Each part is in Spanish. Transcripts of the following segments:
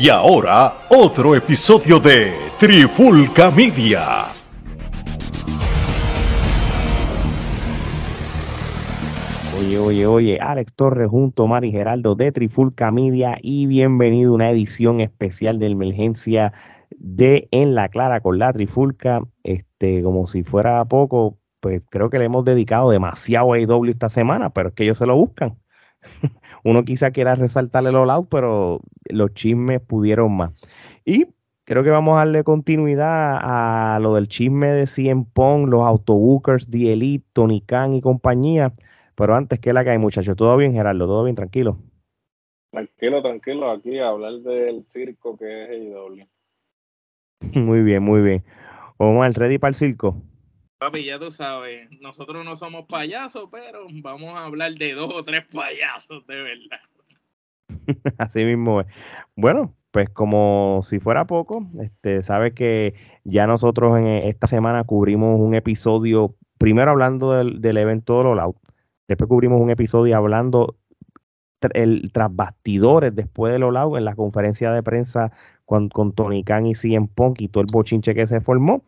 Y ahora, otro episodio de Trifulca Media. Oye, oye, oye, Alex Torres junto a Mari Geraldo de Trifulca Media y bienvenido a una edición especial de emergencia de En la Clara con la Trifulca. Este, como si fuera poco, pues creo que le hemos dedicado demasiado a AEW esta semana, pero es que ellos se lo buscan. Uno quizá quiera resaltarle los lados, pero los chismes pudieron más. Y creo que vamos a darle continuidad a lo del chisme de Cien Pong, los autobookers, The Elite, Tony Khan y compañía. Pero antes que la que hay, muchachos, ¿todo bien, Gerardo? ¿Todo bien? Tranquilo. Tranquilo, tranquilo, aquí a hablar del circo que es AEW. Muy bien, muy bien. Omar, ¿ready para el circo? Papi, ya tú sabes, nosotros no somos payasos, pero vamos a hablar de dos o tres payasos, de verdad. Así mismo es. Bueno, pues como si fuera poco, este, sabes que ya nosotros en esta semana cubrimos un episodio, primero hablando del, del evento de All después cubrimos un episodio hablando el, tras bastidores después del All en la conferencia de prensa con, con Tony Khan y CM Punk y todo el bochinche que se formó.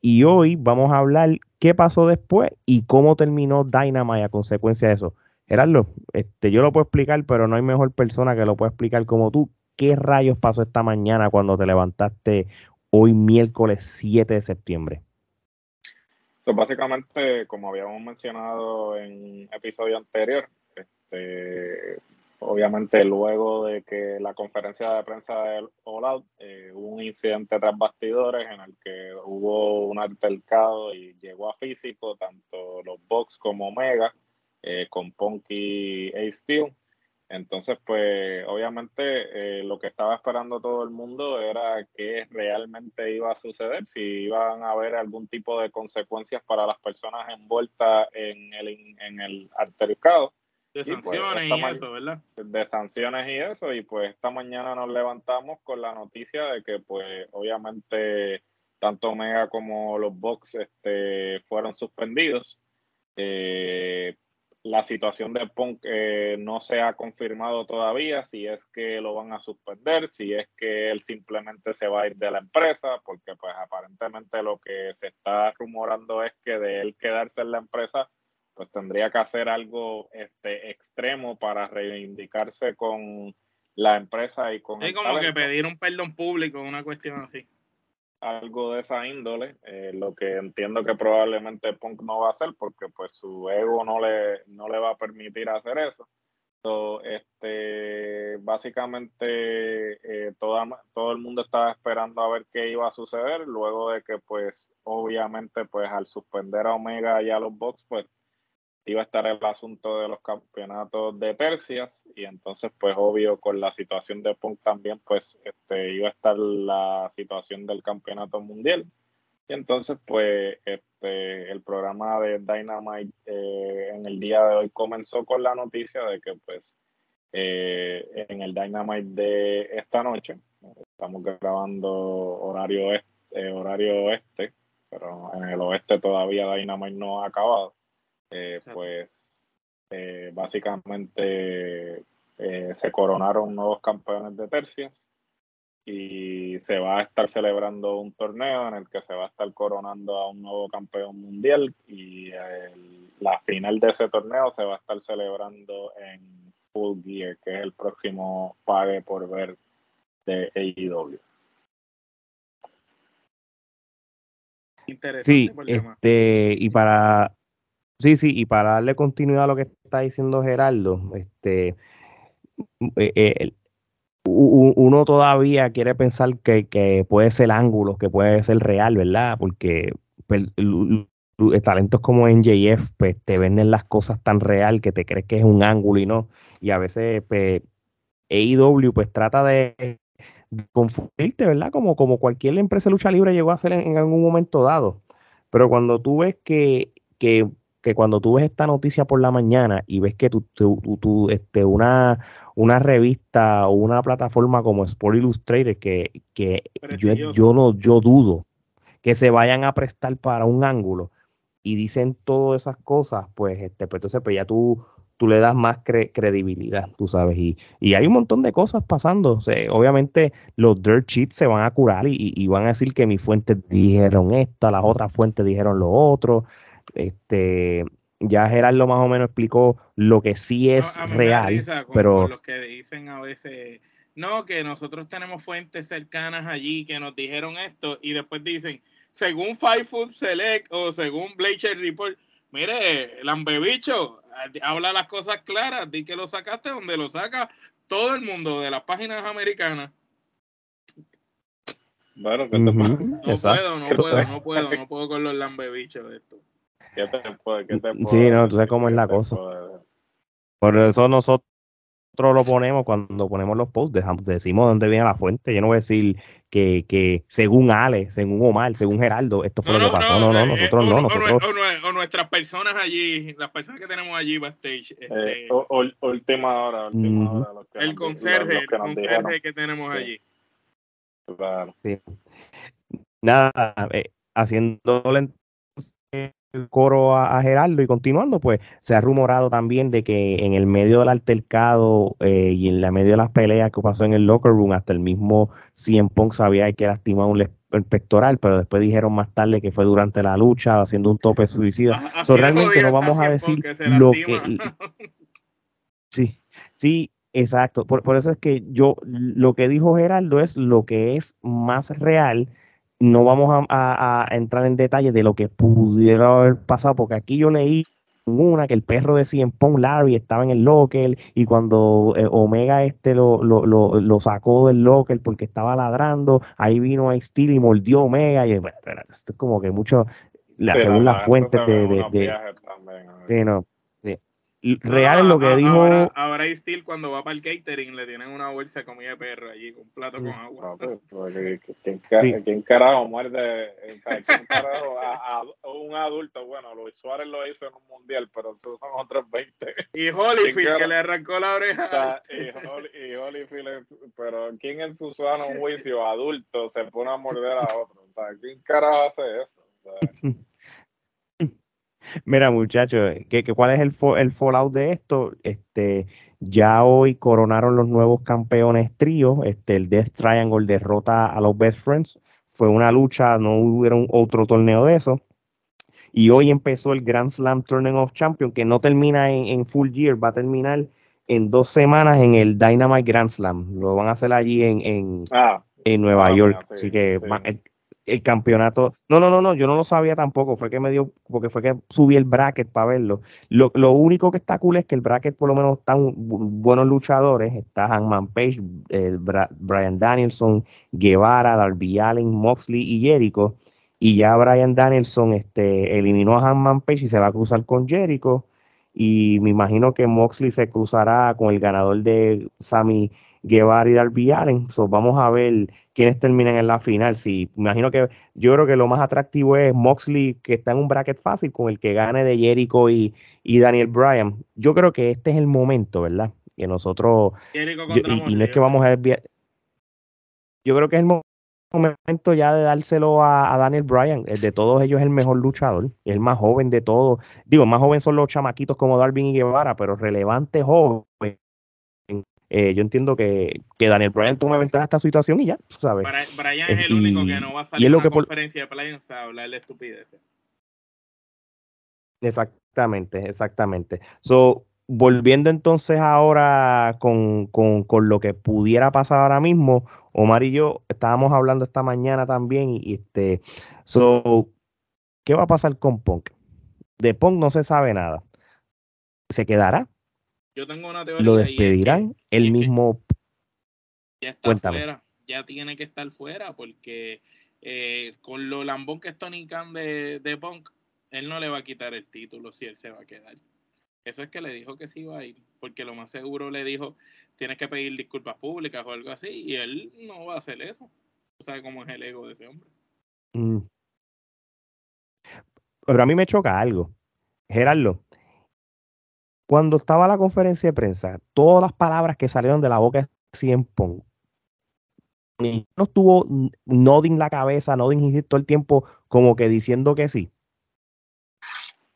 Y hoy vamos a hablar qué pasó después y cómo terminó Dynamite a consecuencia de eso. Gerardo, este, yo lo puedo explicar, pero no hay mejor persona que lo pueda explicar como tú. ¿Qué rayos pasó esta mañana cuando te levantaste hoy miércoles 7 de septiembre? Básicamente, como habíamos mencionado en episodio anterior, este, obviamente luego de que la conferencia de prensa del All Out hubo un incidente tras bastidores en el que hubo un altercado y llegó a físico tanto los Bucks como Omega eh, con Punky y Steel. Entonces, pues obviamente eh, lo que estaba esperando todo el mundo era qué realmente iba a suceder, si iban a haber algún tipo de consecuencias para las personas envueltas en el, en el altercado de pues, sanciones y, eso, ¿verdad? De sanciones y eso, y pues esta mañana nos levantamos con la noticia de que pues obviamente tanto Omega como los Bucks este, fueron suspendidos. Eh, la situación de Punk eh, no se ha confirmado todavía si es que lo van a suspender, si es que él simplemente se va a ir de la empresa, porque pues aparentemente lo que se está rumorando es que de él quedarse en la empresa pues tendría que hacer algo este, extremo para reivindicarse con la empresa y con... Es como que pedir un perdón público, una cuestión así. Algo de esa índole, eh, lo que entiendo que probablemente Punk no va a hacer porque pues su ego no le, no le va a permitir hacer eso. este, básicamente eh, todo el mundo estaba esperando a ver qué iba a suceder luego de que pues obviamente pues al suspender a Omega y a los Bucks pues iba a estar el asunto de los campeonatos de tercias y entonces pues obvio con la situación de Punk también pues este iba a estar la situación del campeonato mundial. Y entonces pues este el programa de Dynamite eh, en el día de hoy comenzó con la noticia de que pues eh, en el Dynamite de esta noche estamos grabando horario este, horario oeste pero en el oeste todavía Dynamite no ha acabado eh, pues eh, básicamente eh, se coronaron nuevos campeones de tercias y se va a estar celebrando un torneo en el que se va a estar coronando a un nuevo campeón mundial y la final de ese torneo se va a estar celebrando en Full Gear, que es el próximo pague por ver de AEW. Interesante sí, este, y para Sí, sí, y para darle continuidad a lo que está diciendo Gerardo, este, eh, eh, uno todavía quiere pensar que, puede ser ángulo, que puede ser real, ¿verdad? Porque pues, talentos como NJF pues, te venden las cosas tan real que te crees que es un ángulo y no. Y a veces pues, AEW pues trata de, confundirte, ¿verdad? Como, como cualquier empresa de lucha libre llegó a hacer en, algún momento dado. Pero cuando tú ves que, que que cuando tú ves esta noticia por la mañana y ves que tú, tú, este, una, una revista o una plataforma como Sport Illustrated, que, que yo, yo, no, yo dudo que se vayan a prestar para un ángulo y dicen todas esas cosas, pues, este, pues entonces pues ya tú, tú le das más credibilidad, tú sabes. Y, y, hay un montón de cosas pasando. obviamente los dirt sheets se van a curar y, y, van a decir que mis fuentes dijeron esto, las otras fuentes dijeron lo otro. Este, ya Gerardo más o menos explicó lo que sí es real, pero los que dicen a veces no que nosotros tenemos fuentes cercanas allí que nos dijeron esto y después dicen según Five Food Select o según Bleacher Report mire Lambebicho habla las cosas claras di que lo sacaste donde lo saca todo el mundo de las páginas americanas bueno, que no puedo, no puedo, no puedo, no puedo con los lambebichos esto. ¿Qué te puede, qué te puede, sí, no, tú sabes cómo es la cosa. Por eso nosotros lo ponemos cuando ponemos los posts, dejamos, decimos dónde viene la fuente. Yo no voy a decir que, que según Ale, según Omar, según Geraldo, esto fue lo que pasó. No, no, eh, nosotros no. Nosotros... O, nuestras personas allí, las personas que tenemos allí backstage. Eh, este, última hora, última hora el conserje, el conserje que tenemos allí. Claro. Sí. Nada, eh, haciéndole coro a, Gerardo y continuando, pues se ha rumorado también de que en el medio del altercado eh, y en la medio de las peleas que pasó en el locker room, hasta el mismo Cien Pong sabía que lastimaba un el pectoral, pero después dijeron más tarde que fue durante la lucha haciendo un tope suicida. realmente no vamos a decir lo que... Sí, sí, exacto. Por, por eso es que yo, lo que dijo Gerardo es lo que es más real no vamos a, entrar en detalle de lo que pudiera haber pasado, porque aquí yo leí una que el perro de Cien Pong Larry estaba en el locker y cuando eh, Omega este lo, lo, sacó del locker porque estaba ladrando, ahí vino a Steel y mordió Omega y esto es como que mucho, según las fuentes de, de, no, real es lo que dijo. Ahora, ahora Steel cuando va para el catering le tienen una bolsa de comida de perro allí, con un plato con agua. Pues, pues, ¿quién, carajo muerde? ¿Quién carajo a, un adulto? Bueno, Luis Suárez lo hizo en un mundial, pero esos son otros 20. Y Holyfield que le arrancó la oreja. y, Holyfield, pero ¿quién en su sano juicio adulto se pone a morder a otro? O sea, ¿quién carajo hace eso? O sea, Mira, muchachos, ¿qué, cuál es el, el fallout de esto? Este, ya hoy coronaron los nuevos campeones trío. Este, el Death Triangle derrota a los Best Friends. Fue una lucha, no hubo otro torneo de eso. Y hoy empezó el Grand Slam Tournament of Champions, que no termina en, full year, va a terminar en dos semanas en el Dynamite Grand Slam. Lo van a hacer allí en, en, ah, Nueva ah, York. Así que el campeonato. No, no, no, no, yo no lo sabía tampoco. Fue que me dio, porque fue que subí el bracket para verlo. Lo, único que está cool es que el bracket, por lo menos, están buenos luchadores. Está Hangman Page, Brian Danielson, Guevara, Darby Allen, Moxley y Jericho. Y ya Brian Danielson este, eliminó a Hangman Page y se va a cruzar con Jericho. Y me imagino que Moxley se cruzará con el ganador de Sammy Guevara y Darby Allen. vamos a ver quiénes terminan en la final. Sí, imagino que yo creo que lo más atractivo es Moxley, que está en un bracket fácil con el que gane de Jericho y, Daniel Bryan. Yo creo que este es el momento, ¿verdad? Que nosotros. y, no es que vamos a desviar. Yo creo que es el momento ya de dárselo a, Daniel Bryan. De todos ellos es el mejor luchador, el más joven de todos. Digo, más joven son los chamaquitos como Darby y Guevara, pero relevante joven eh, yo entiendo que, que, Daniel Bryan toma ventaja de esta situación y ya, ¿sabes? Brian es el único que no va a salir en una conferencia de prensa a hablar de estupideces. Exactamente, exactamente. So, volviendo entonces ahora con, con, con, lo que pudiera pasar ahora mismo, Omar y yo estábamos hablando esta mañana también y, este, so, ¿qué va a pasar con Punk? De Punk no se sabe nada. ¿Se quedará? Yo tengo una teoría. ¿Lo despedirán? el mismo. Ya está fuera. Ya tiene que estar fuera porque eh, con lo lambón que es Tony Khan de, de Punk, él no le va a quitar el título si él se va a quedar. Eso es que le dijo que sí iba a ir, porque lo más seguro le dijo, tienes que pedir disculpas públicas o algo así, y él no va a hacer eso. O sea, cómo es el ego de ese hombre. Mm. Pero a mí me choca algo. Gerardo, cuando estaba la conferencia de prensa, todas las palabras que salieron de la boca de Cien Pong, no estuvo nodding la cabeza, nodding todo el tiempo como que diciendo que sí.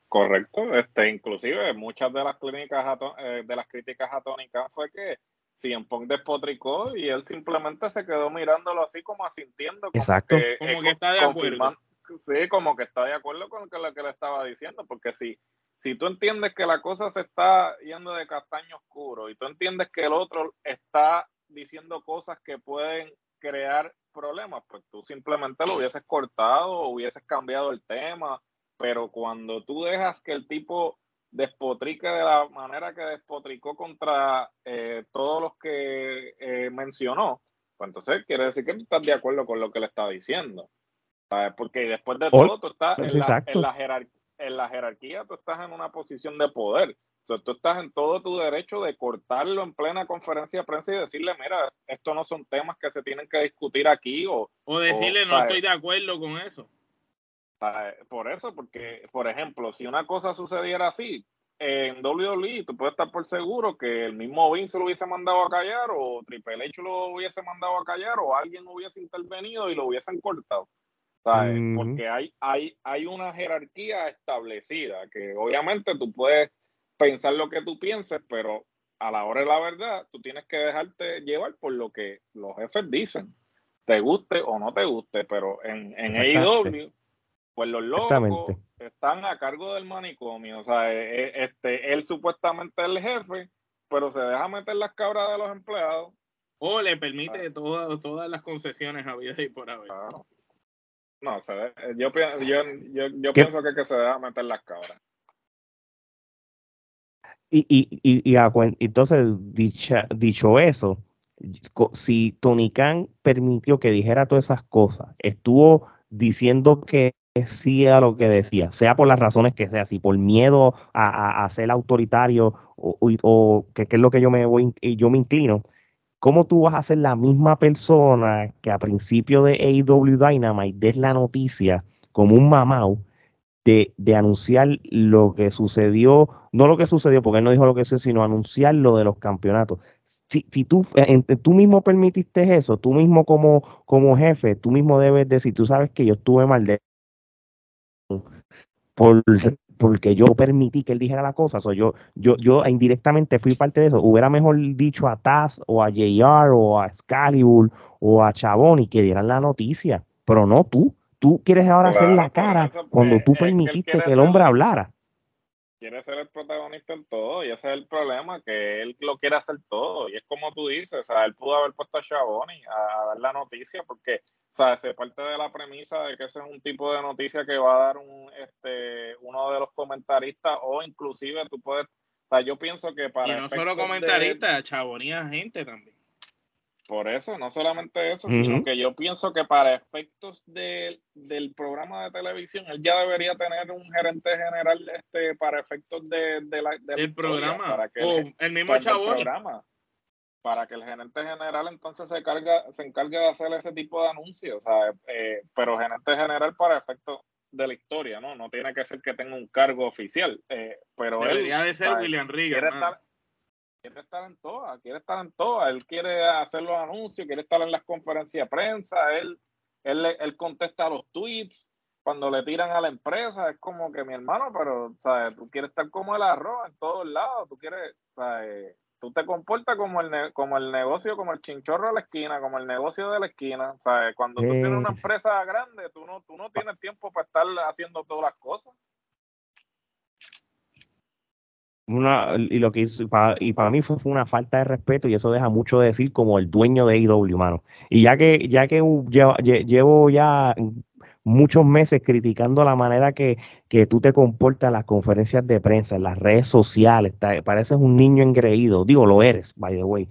Correcto, este, inclusive muchas de las clínicas eh, de las críticas a Tony Khan fue que en Punk despotricó y él simplemente se quedó mirándolo así como asintiendo. Como Exacto. Que, como que está de acuerdo. Sí, como que está de acuerdo con lo que le estaba diciendo, porque si, si tú entiendes que la cosa se está yendo de castaño oscuro y tú entiendes que el otro está diciendo cosas que pueden crear problemas, pues tú simplemente lo hubieses cortado o hubieses cambiado el tema, pero cuando tú dejas que el tipo despotrique de la manera que despotricó contra eh, todos los que eh, mencionó, pues entonces quiere decir que tú estás de acuerdo con lo que le está diciendo. Porque después de todo, tú estás en la, en, la jerarquía, tú estás en una posición de poder. tú estás en todo tu derecho de cortarlo en plena conferencia de prensa y decirle, mira, estos no son temas que se tienen que discutir aquí. O, o decirle, no estoy de acuerdo con eso. Por eso, porque, por ejemplo, si una cosa sucediera así, en WWE, tú puedes estar por seguro que el mismo Vince lo hubiese mandado a callar, o Triple H lo hubiese mandado a callar, o alguien hubiese intervenido y lo hubiesen cortado. Porque hay, hay, hay una jerarquía establecida, que obviamente tú puedes pensar lo que tú pienses, pero a la hora de la verdad, tú tienes que dejarte llevar por lo que los jefes dicen, te guste o no te guste, pero en, en AEW pues los locos están a cargo del manicomio. O sea, e, e, este, él supuestamente es el jefe, pero se deja meter las cabras de los empleados. O le permite todas las concesiones habidas y por haber. No, yo, yo, pienso que, que se deja meter las cabras. Y, y, y, entonces, dicho eso, si Tony Khan permitió que dijera todas esas cosas, estuvo diciendo que decía lo que decía, sea por las razones que sea, si por miedo a, ser autoritario o, que, es lo que yo me voy yo me inclino, ¿cómo tú vas a ser la misma persona que a principio de AEW Dynamite des la noticia como un mamau de, de, anunciar lo que sucedió, no lo que sucedió, porque él no dijo lo que sucedió, sino anunciar lo de los campeonatos? Si, si tú, tú mismo permitiste eso, tú mismo como, como jefe, tú mismo debes decir, tú sabes que yo estuve mal de por, porque yo permití que él dijera la cosa. yo, yo, yo indirectamente fui parte de eso. Hubiera mejor dicho a Taz o a JR o a Excalibur o a Chabón y que dieran la noticia, pero no tú. Tú quieres ahora hacer la cara cuando tú permitiste que, el hombre hablara. Quiere ser el protagonista en todo y ese es el problema, que él lo quiere hacer todo. Y es como tú dices, o sea, él pudo haber puesto a Chaboni a dar la noticia porque o sea, se parte de la premisa de que ese es un tipo de noticia que va a dar un, este, uno de los comentaristas o inclusive tú puedes, o sea, yo pienso que para... Y no solo comentaristas, chabonía gente también. Por eso, no solamente eso, sino que yo pienso que para efectos de, del programa de televisión, él ya debería tener un gerente general este para efectos de, la, del programa. Para que el, el mismo Chabón para que el gerente general entonces se carga, se encargue de hacer ese tipo de anuncios, o sea, eh, pero gerente general para efectos de la historia, ¿no? No tiene que ser que tenga un cargo oficial, eh, pero debería de ser William Regan. Quiere estar, quiere estar en todas, quiere estar en todas, él quiere hacer los anuncios, quiere estar en las conferencias de prensa, él, él, él contesta los tweets, cuando le tiran a la empresa, es como que mi hermano, pero ¿sabes? tú quieres estar como el arroz en todos lados, tú quieres, ¿sabes? Tú te comportas como el, como el negocio, como el chinchorro de la esquina, como el negocio de la esquina. ¿sabes? Cuando tú tienes una empresa grande, tú no, tú no tienes tiempo para estar haciendo todas las cosas. Una, y lo que hizo, y para mí fue, una falta de respeto y eso deja mucho de decir como el dueño de IW, mano. Y ya que, ya que llevo ya muchos meses criticando la manera que, que tú te comportas en las conferencias de prensa, en las redes sociales. pareces un niño engreído. Digo, lo eres, by the way.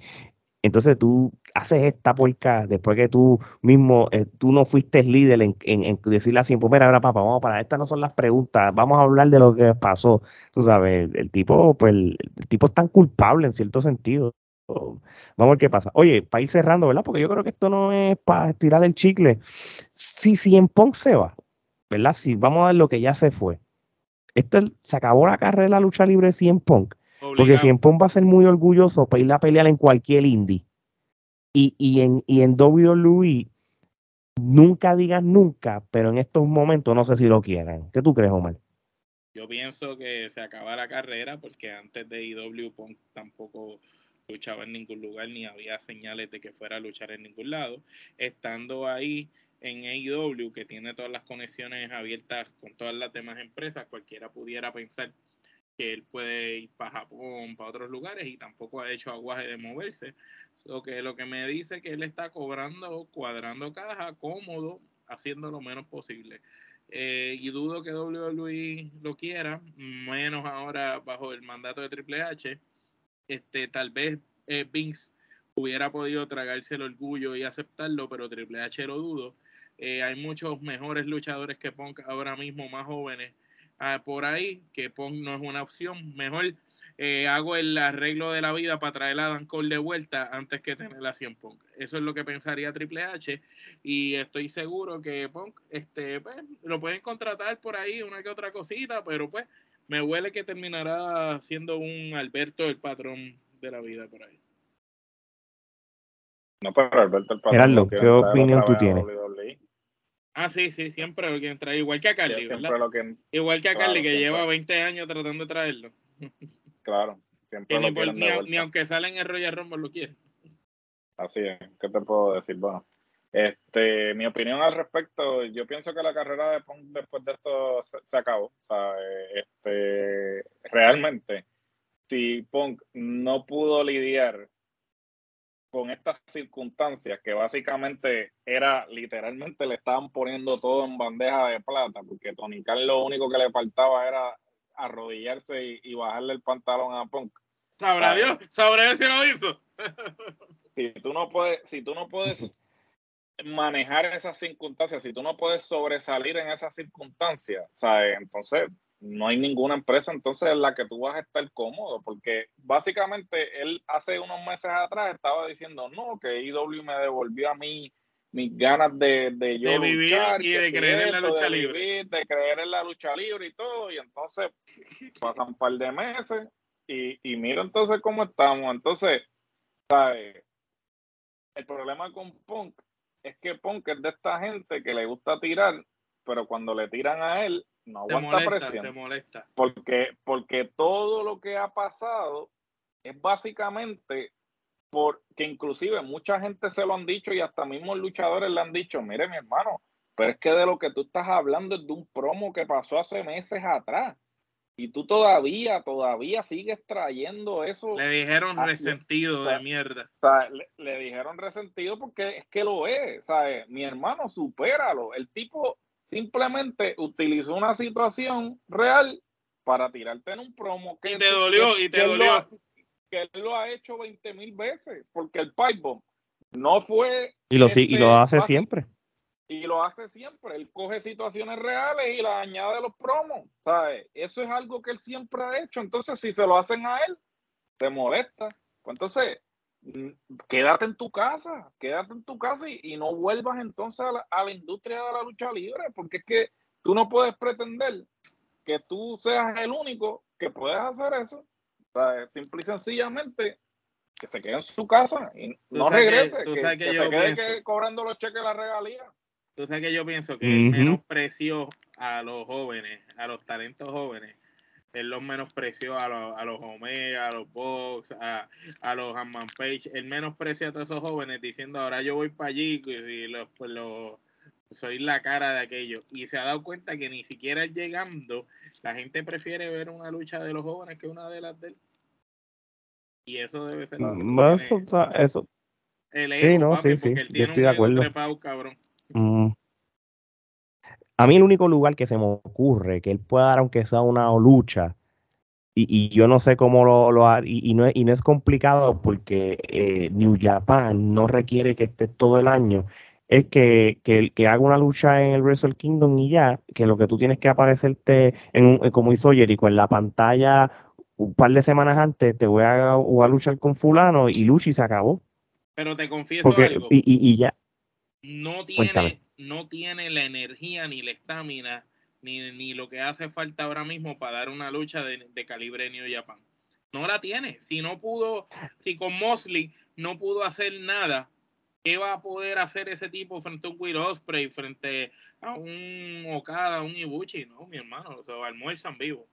Entonces tú haces esta porca después que tú mismo, eh, tú no fuiste líder en, en, decirle así, pues mira, ahora papá, vamos para, estas no son las preguntas, vamos a hablar de lo que pasó. Tú sabes, el, tipo, pues el, tipo es tan culpable en cierto sentido. Vamos a ver qué pasa. Oye, para ir cerrando, ¿verdad? Porque yo creo que esto no es para tirar el chicle. Si en Pong se va, ¿verdad? Si vamos a ver lo que ya se fue. Esto se acabó la carrera de la lucha libre Cien Punk. Porque Cien Punk va a ser muy orgulloso para ir a pelear en cualquier indie. Y, y, en, y en WWE, nunca digas nunca, pero en estos momentos no sé si lo quieran. ¿Qué tú crees, Omar? Yo pienso que se acaba la carrera porque antes de IW Punk tampoco luchaba en ningún lugar ni había señales de que fuera a luchar en ningún lado. Estando ahí en AEW, que tiene todas las conexiones abiertas con todas las demás empresas, cualquiera pudiera pensar que él puede ir para Japón, para otros lugares y tampoco ha hecho aguaje de moverse. Lo que, lo que me dice que él está cobrando, cuadrando caja, cómodo, haciendo lo menos posible. Eh, y dudo que WWE lo quiera, menos ahora bajo el mandato de Triple H. Este, tal vez eh, Vince hubiera podido tragarse el orgullo y aceptarlo, pero Triple H lo dudo. Eh, hay muchos mejores luchadores que Punk ahora mismo, más jóvenes, ah, por ahí, que Punk no es una opción. Mejor eh, hago el arreglo de la vida para traer a Dan Cole de vuelta antes que tener la 100 Punk. Eso es lo que pensaría Triple H y estoy seguro que Punk este, pues, lo pueden contratar por ahí, una que otra cosita, pero pues me huele que terminará siendo un Alberto el patrón de la vida por ahí. No, pero Alberto el patrón. ¿qué opinión tú tienes? Ah, sí, sí, siempre lo quieren traer, igual que a Carly, ¿verdad? igual que a Carly, que lleva 20 años tratando de traerlo. Claro. Siempre ni, aunque salen en el Royal Rumble lo quieren. Así es, ¿qué te puedo decir? Bueno, este, mi opinión al respecto, yo pienso que la carrera de Punk después de esto se, acabó. O sea, este, realmente, si Punk no pudo lidiar con estas circunstancias que básicamente era literalmente le estaban poniendo todo en bandeja de plata, porque Tony Khan lo único que le faltaba era arrodillarse y, bajarle el pantalón a Punk. Sabrá Dios, sabrá Dios si lo hizo. si tú no puedes, si tú no puedes manejar esas circunstancias, si tú no puedes sobresalir en esas circunstancias, ¿sabes? Entonces no hay ninguna empresa entonces en la que tú vas a estar cómodo, porque básicamente él hace unos meses atrás estaba diciendo, no, que IW me devolvió a mí mis ganas de, de yo vivir y de creer en la lucha libre. de creer en la lucha libre y todo. Y entonces pasan un par de meses y, y mira entonces cómo estamos. Entonces, ¿sabes? El problema con Punk es que Punk es de esta gente que le gusta tirar, pero cuando le tiran a él, no aguanta presión. Se molesta. Porque, porque todo lo que ha pasado es básicamente porque inclusive mucha gente se lo han dicho y hasta mismos luchadores le han dicho, mire mi hermano, pero es que de lo que tú estás hablando es de un promo que pasó hace meses atrás. Y tú todavía, todavía sigues trayendo eso. Le dijeron resentido de mierda. le, dijeron resentido porque es que lo es. ¿sabes? Mi hermano, supéralo. El tipo simplemente utilizó una situación real para tirarte en un promo. Que y te dolió, y te dolió que él lo ha hecho 20 mil veces, porque el pipe bomb no fue... Y lo, y lo hace siempre. Y lo hace siempre. Él coge situaciones reales y las añade a los promos. ¿sabes? Eso es algo que él siempre ha hecho. Entonces, si se lo hacen a él, te molesta. Pues entonces, mm, quédate en tu casa, quédate en tu casa y, no vuelvas entonces a la, a la industria de la lucha libre, porque es que tú no puedes pretender que tú seas el único que puedes hacer eso simple y sencillamente que se quede en su casa y no regrese, que, se quede cobrando los cheques de la regalía. Tú sabes que yo pienso que el menosprecio a los jóvenes, a los talentos jóvenes, es los menosprecio a los, a los Omega, a los Box, a, a los Hanman Page, el menosprecio a todos esos jóvenes diciendo ahora yo voy para allí y los, pues los, soy la cara de aquello. Y se ha dado cuenta que ni siquiera llegando, la gente prefiere ver una lucha de los jóvenes que una de las de él. Y eso debe ser. Más, eso. sí, no, sí, sí. Yo estoy de acuerdo. Mm. A mí el único lugar que se me ocurre que él pueda dar, aunque sea una lucha, y, y yo no sé cómo lo, lo y, y, no es, y no es complicado porque eh, New Japan no requiere que esté todo el año es que, que, que, haga una lucha en el Wrestle Kingdom y ya, que lo que tú tienes que aparecerte, en, como hizo Jericho, en la pantalla un par de semanas antes, te voy a, a luchar con fulano y lucha y se acabó. Pero te confieso algo. Y, y, ya. No tiene, no tiene la energía ni la estamina ni, ni, lo que hace falta ahora mismo para dar una lucha de, de calibre New Japan. No la tiene. Si no pudo, si con Mosley no pudo hacer nada ¿Qué va a poder hacer ese tipo frente a un Will Osprey, frente a un Okada, un Ibuchi? No, mi hermano, se almuerzan vivo.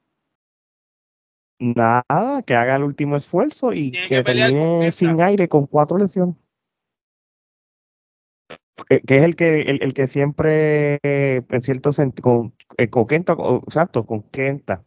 Nada, que haga el último esfuerzo y que, termine sin aire con cuatro lesiones. Que, es el que, el, que siempre, en cierto sentido, con, eh, con Kenta, exacto, con Kenta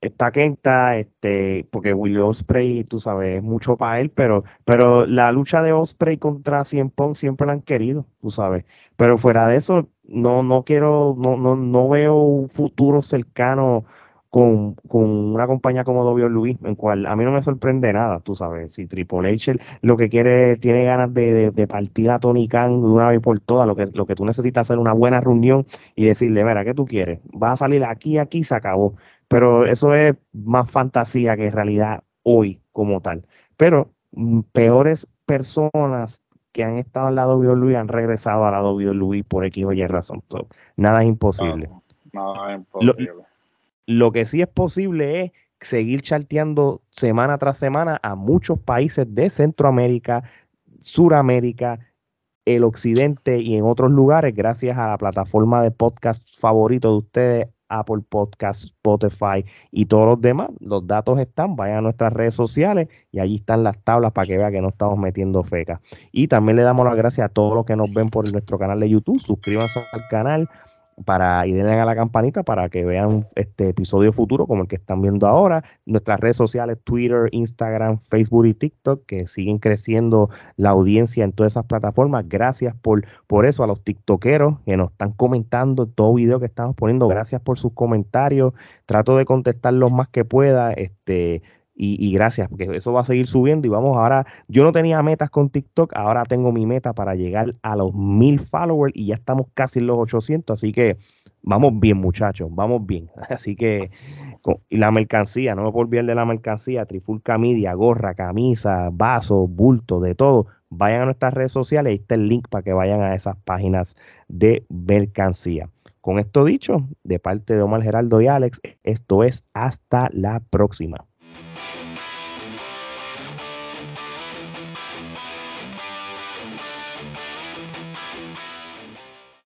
está Kenta, este, porque Willie Osprey, tú sabes, es mucho para él, pero, pero la lucha de Osprey contra Cien Pong siempre la han querido, tú sabes. Pero fuera de eso, no, no quiero, no, no, no veo un futuro cercano con, una compañía como WWE, en cual a mí no me sorprende nada, tú sabes, si Triple H lo que quiere, tiene ganas de, partir a Tony Khan de una vez por todas, lo que, lo que tú necesitas es hacer una buena reunión y decirle, mira, ¿qué tú quieres? Va a salir aquí, aquí, se acabó pero eso es más fantasía que realidad hoy como tal. Pero mm, peores personas que han estado en la WWE han regresado a la WWE por X o Y razón. nada es imposible. nada es imposible. Lo, que sí es posible es seguir charteando semana tras semana a muchos países de Centroamérica, Suramérica, el occidente y en otros lugares gracias a la plataforma de podcast favorito de ustedes, Apple Podcast, Spotify y todos los demás. Los datos están, vayan a nuestras redes sociales y allí están las tablas para que vean que no estamos metiendo feca. Y también le damos las gracias a todos los que nos ven por nuestro canal de YouTube. Suscríbanse al canal, para y denle a la campanita para que vean este episodio futuro como el que están viendo ahora. Nuestras redes sociales, Twitter, Instagram, Facebook y TikTok, que siguen creciendo la audiencia en todas esas plataformas. Gracias por, por eso a los TikTokeros que nos están comentando todo video que estamos poniendo. Gracias por sus comentarios. Trato de contestar lo más que pueda. Este, y, gracias, porque eso va a seguir subiendo y vamos ahora, yo no tenía metas con TikTok, ahora tengo mi meta para llegar a los mil followers y ya estamos casi en los 800, así que vamos bien muchachos, vamos bien. Así que, y la mercancía, no me puedo olvidar de la mercancía, Trifulca Media, gorra, camisa, vaso, bulto, de todo. Vayan a nuestras redes sociales, ahí está el link para que vayan a esas páginas de mercancía. Con esto dicho, de parte de Omar Geraldo y Alex, esto es hasta la próxima.